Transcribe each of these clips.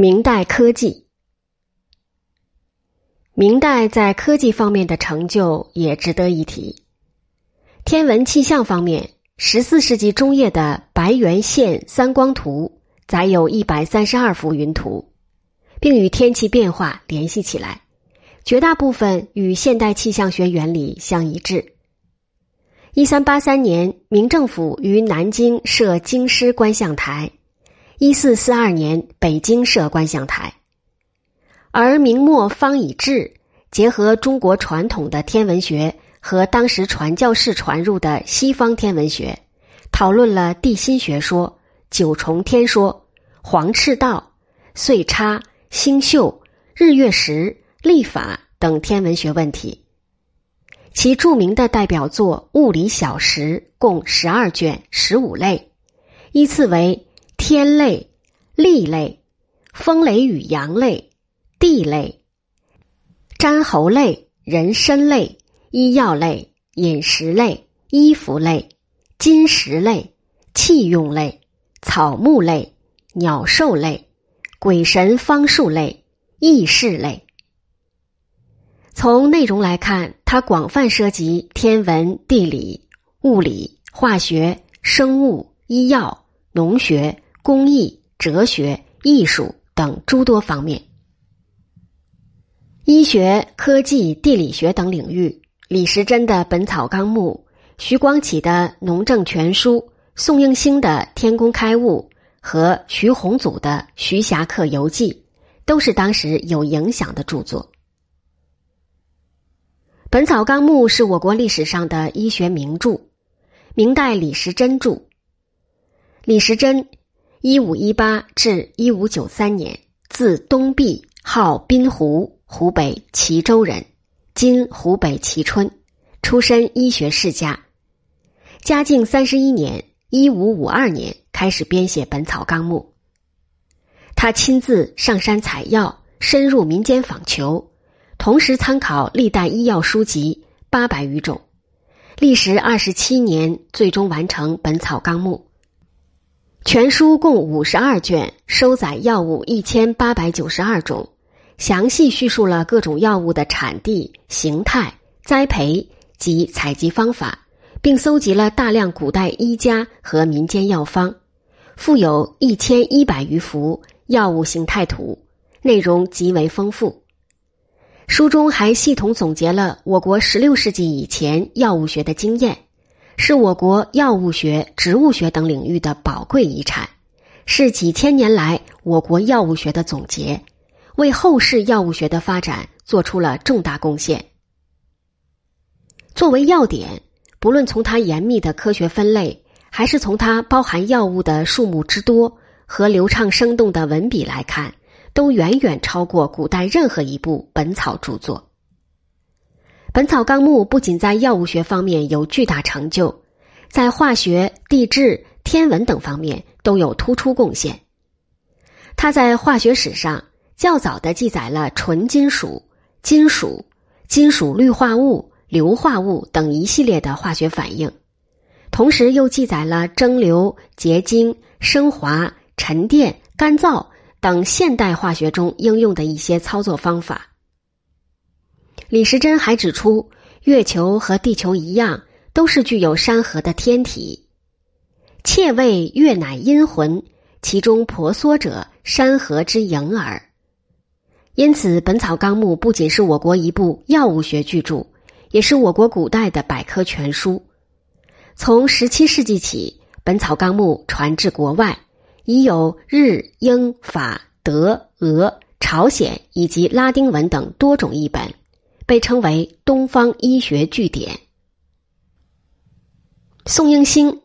明代科技，明代在科技方面的成就也值得一提。天文气象方面，十四世纪中叶的白圆线三光图载有一百三十二幅云图，并与天气变化联系起来，绝大部分与现代气象学原理相一致。一三八三年，明政府于南京设京师观象台。一四四二年，北京设观象台，而明末方以智结合中国传统的天文学和当时传教士传入的西方天文学，讨论了地心学说、九重天说、黄赤道、岁差、星宿、日月食、历法等天文学问题。其著名的代表作《物理小时》共十二卷，十五类，依次为。天类、地类、风雷雨阳类、地类、粘猴类、人参类、医药类、饮食类、衣服类、金石类、器用类、草木类、鸟兽类、鬼神方术类、异事类。从内容来看，它广泛涉及天文、地理、物理、化学、生物、医药、农学。工艺、哲学、艺术等诸多方面，医学、科技、地理学等领域，李时珍的《本草纲目》、徐光启的《农政全书》、宋应星的《天工开物》和徐宏祖的《徐霞客游记》，都是当时有影响的著作。《本草纲目》是我国历史上的医学名著，明代李时珍著。李时珍。一五一八至一五九三年，字东壁，号滨湖，湖北蕲州人，今湖北蕲春，出身医学世家。嘉靖三十一年（一五五二年）开始编写《本草纲目》。他亲自上山采药，深入民间访求，同时参考历代医药书籍八百余种，历时二十七年，最终完成《本草纲目》。全书共五十二卷，收载药物一千八百九十二种，详细叙述了各种药物的产地、形态、栽培及采集方法，并搜集了大量古代医家和民间药方，附有一千一百余幅药物形态图，内容极为丰富。书中还系统总结了我国十六世纪以前药物学的经验。是我国药物学、植物学等领域的宝贵遗产，是几千年来我国药物学的总结，为后世药物学的发展做出了重大贡献。作为要点，不论从它严密的科学分类，还是从它包含药物的数目之多和流畅生动的文笔来看，都远远超过古代任何一部本草著作。《本草纲目》不仅在药物学方面有巨大成就，在化学、地质、天文等方面都有突出贡献。它在化学史上较早的记载了纯金属、金属、金属氯化物、硫化物等一系列的化学反应，同时又记载了蒸馏、结晶、升华、沉淀、干燥等现代化学中应用的一些操作方法。李时珍还指出，月球和地球一样，都是具有山河的天体。妾谓月乃阴魂，其中婆娑者，山河之影耳。因此，《本草纲目》不仅是我国一部药物学巨著，也是我国古代的百科全书。从十七世纪起，《本草纲目》传至国外，已有日、英、法、德、俄、朝鲜以及拉丁文等多种译本。被称为东方医学据典。宋应星，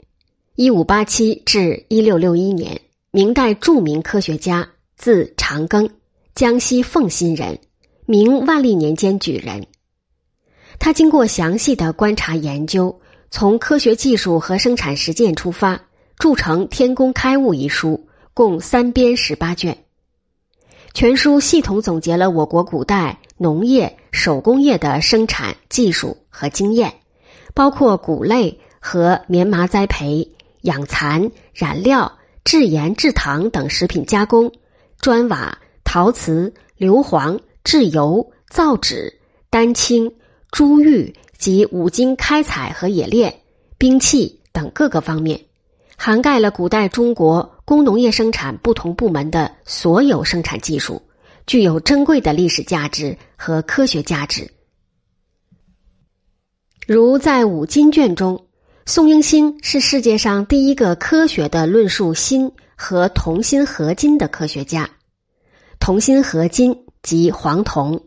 一五八七至一六六一年，明代著名科学家，字长庚，江西奉新人，明万历年间举人。他经过详细的观察研究，从科学技术和生产实践出发，著成《天工开物》一书，共三编十八卷。全书系统总结了我国古代农业、手工业的生产技术和经验，包括谷类和棉麻栽培、养蚕、染料、制盐制糖等食品加工、砖瓦、陶瓷、硫磺、制油、造纸、丹青、珠玉及五金开采和冶炼、兵器等各个方面，涵盖了古代中国工农业生产不同部门的所有生产技术，具有珍贵的历史价值和科学价值。如在五金卷中，宋英星是世界上第一个科学的论述锌和铜锌合金的科学家。铜锌合金即黄铜，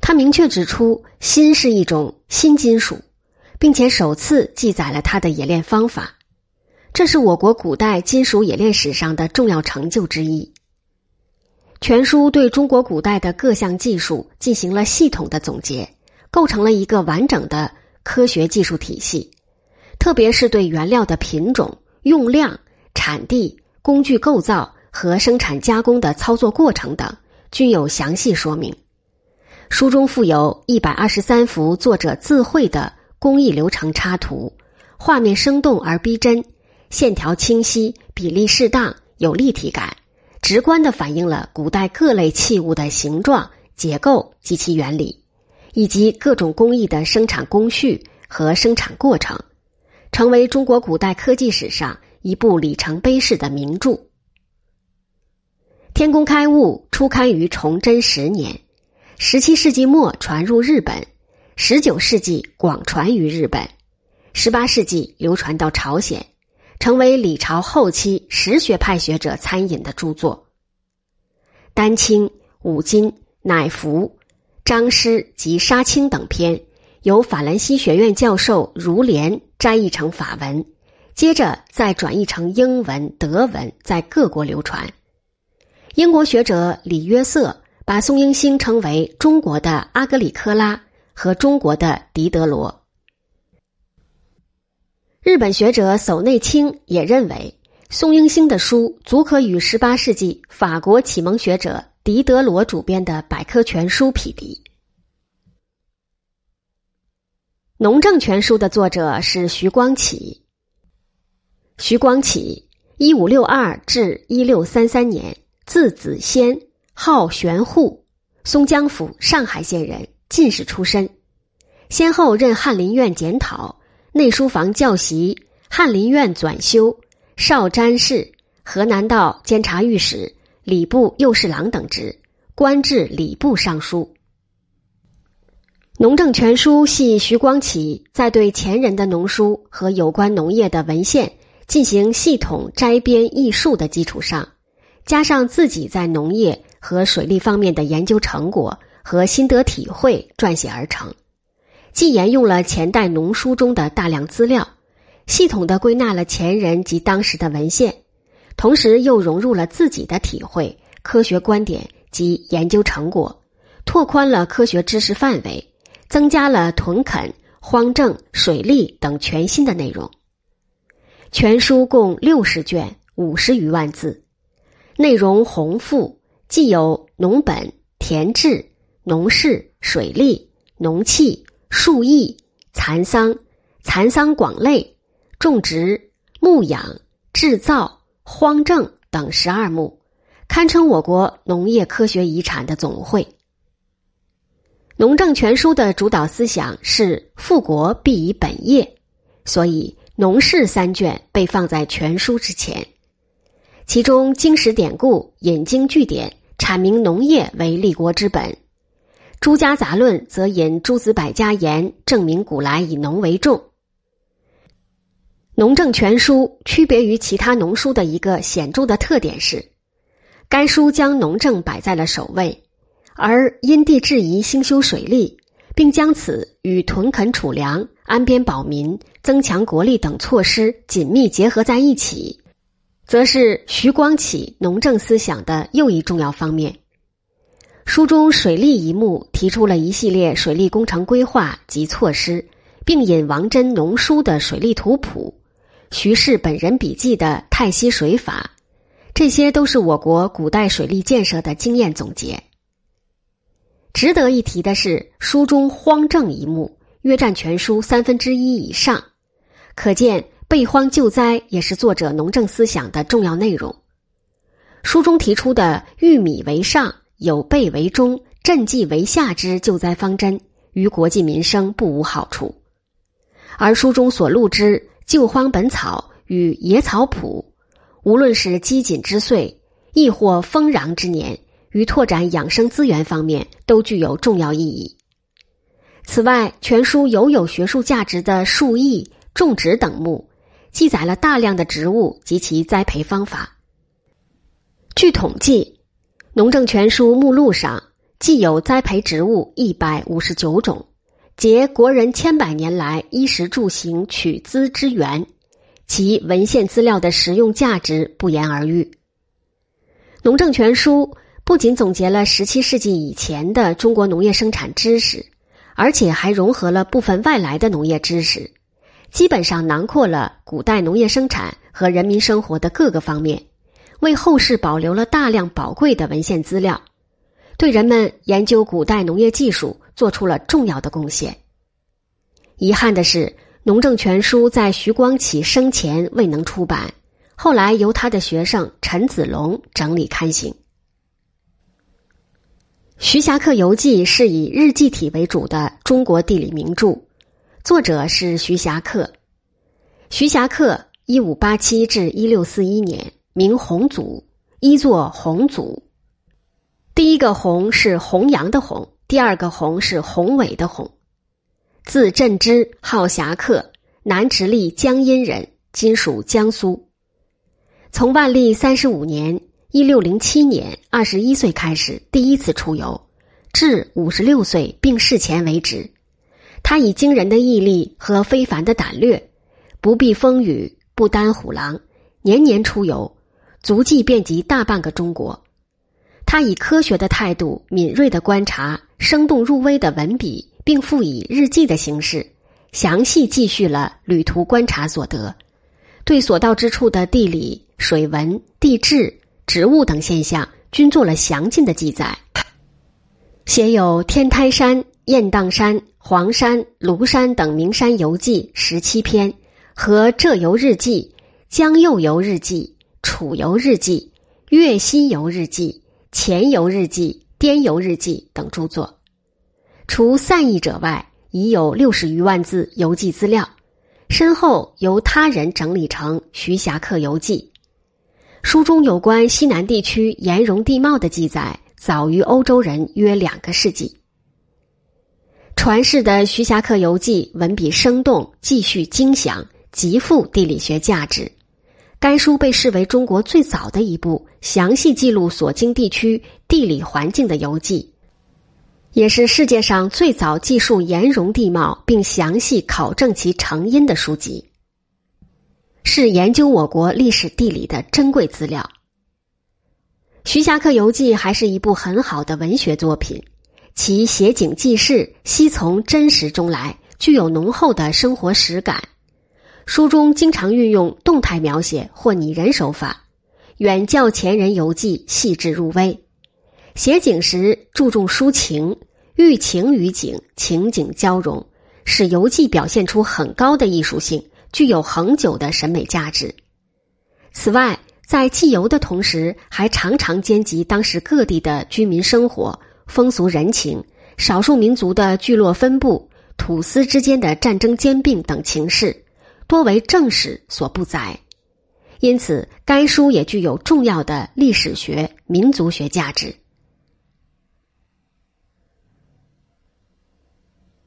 他明确指出锌是一种新金属，并且首次记载了它的冶炼方法。这是我国古代金属冶炼史上的重要成就之一。全书对中国古代的各项技术进行了系统的总结。构成了一个完整的科学技术体系，特别是对原料的品种、用量、产地、工具构造和生产加工的操作过程等，均有详细说明。书中附有一百二十三幅作者自绘的工艺流程插图，画面生动而逼真，线条清晰，比例适当，有立体感，直观的反映了古代各类器物的形状、结构及其原理。以及各种工艺的生产工序和生产过程，成为中国古代科技史上一部里程碑式的名著。《天工开物》初刊于崇祯十年，十七世纪末传入日本，十九世纪广传于日本，十八世纪流传到朝鲜，成为李朝后期实学派学者参引的著作。丹青、五金、乃服。张诗及杀青等篇，由法兰西学院教授如莲摘译成法文，接着再转译成英文、德文，在各国流传。英国学者李约瑟把宋英星称为中国的阿格里科拉和中国的狄德罗。日本学者叟内清也认为，宋英星的书足可与十八世纪法国启蒙学者。狄德罗主编的百科全书匹敌，《农政全书》的作者是徐光启。徐光启，一五六二至一六三三年，字子先，号玄户，松江府上海县人，进士出身，先后任翰林院检讨、内书房教习、翰林院纂修、少詹事、河南道监察御史。礼部右侍郎等职，官至礼部尚书。《农政全书》系徐光启在对前人的农书和有关农业的文献进行系统摘编译述的基础上，加上自己在农业和水利方面的研究成果和心得体会撰写而成。既沿用了前代农书中的大量资料，系统的归纳了前人及当时的文献。同时又融入了自己的体会、科学观点及研究成果，拓宽了科学知识范围，增加了屯垦、荒政、水利等全新的内容。全书共六十卷，五十余万字，内容宏富，既有农本、田制、农事、水利、农器、树艺、蚕桑、蚕桑广类、种植、牧养、制造。荒政等十二目，堪称我国农业科学遗产的总会。《农政全书》的主导思想是富国必以本业，所以《农事》三卷被放在全书之前。其中经史典故、引经据典，阐明农业为立国之本；《诸家杂论》则引诸子百家言，证明古来以农为重。《农政全书》区别于其他农书的一个显著的特点是，该书将农政摆在了首位，而因地制宜兴修水利，并将此与屯垦储粮、安边保民、增强国力等措施紧密结合在一起，则是徐光启农政思想的又一重要方面。书中水利一目提出了一系列水利工程规划及措施，并引王真农书的水利图谱。徐氏本人笔记的太溪水法，这些都是我国古代水利建设的经验总结。值得一提的是，书中荒政一目约占全书三分之一以上，可见备荒救灾也是作者农政思想的重要内容。书中提出的“玉米为上，有备为中，赈济为下”之救灾方针，于国计民生不无好处。而书中所录之《救荒本草》与《野草谱》，无论是饥馑之岁，亦或丰壤之年，于拓展养生资源方面都具有重要意义。此外，全书犹有学术价值的树艺、种植等目，记载了大量的植物及其栽培方法。据统计，《农政全书》目录上既有栽培植物一百五十九种。结国人千百年来衣食住行取资之源，其文献资料的实用价值不言而喻。《农政全书》不仅总结了十七世纪以前的中国农业生产知识，而且还融合了部分外来的农业知识，基本上囊括了古代农业生产和人民生活的各个方面，为后世保留了大量宝贵的文献资料。对人们研究古代农业技术做出了重要的贡献。遗憾的是，《农政全书》在徐光启生前未能出版，后来由他的学生陈子龙整理刊行。《徐霞客游记》是以日记体为主的中国地理名著，作者是徐霞客。徐霞客（一五八七至一六四一年），名洪祖，一作洪祖。第一个“洪”是弘扬的“弘”，第二个“洪”是宏伟的“宏”。字振之，号侠客，南直隶江阴人，今属江苏。从万历三十五年（一六零七年）二十一岁开始，第一次出游，至五十六岁病逝前为止。他以惊人的毅力和非凡的胆略，不避风雨，不担虎狼，年年出游，足迹遍及大半个中国。他以科学的态度、敏锐的观察、生动入微的文笔，并附以日记的形式，详细记叙了旅途观察所得，对所到之处的地理、水文、地质、植物等现象均做了详尽的记载，写有《天台山》《雁荡山》《黄山》《庐山》等名山游记十七篇，和《浙游日记》《江右游日记》《楚游日记》《粤西游日记》。《前游日记》《滇游日记》等著作，除散佚者外，已有六十余万字游记资料，身后由他人整理成《徐霞客游记》。书中有关西南地区岩溶地貌的记载，早于欧洲人约两个世纪。传世的《徐霞客游记》文笔生动，记叙精详，极富地理学价值。该书被视为中国最早的一部详细记录所经地区地理环境的游记，也是世界上最早记述岩溶地貌并详细考证其成因的书籍，是研究我国历史地理的珍贵资料。《徐霞客游记》还是一部很好的文学作品，其写景记事，悉从真实中来，具有浓厚的生活实感。书中经常运用动态描写或拟人手法，远较前人游记细致入微。写景时注重抒情，寓情于景，情景交融，使游记表现出很高的艺术性，具有恒久的审美价值。此外，在记游的同时，还常常兼及当时各地的居民生活、风俗人情、少数民族的聚落分布、土司之间的战争兼并等情势。多为正史所不载，因此该书也具有重要的历史学、民族学价值。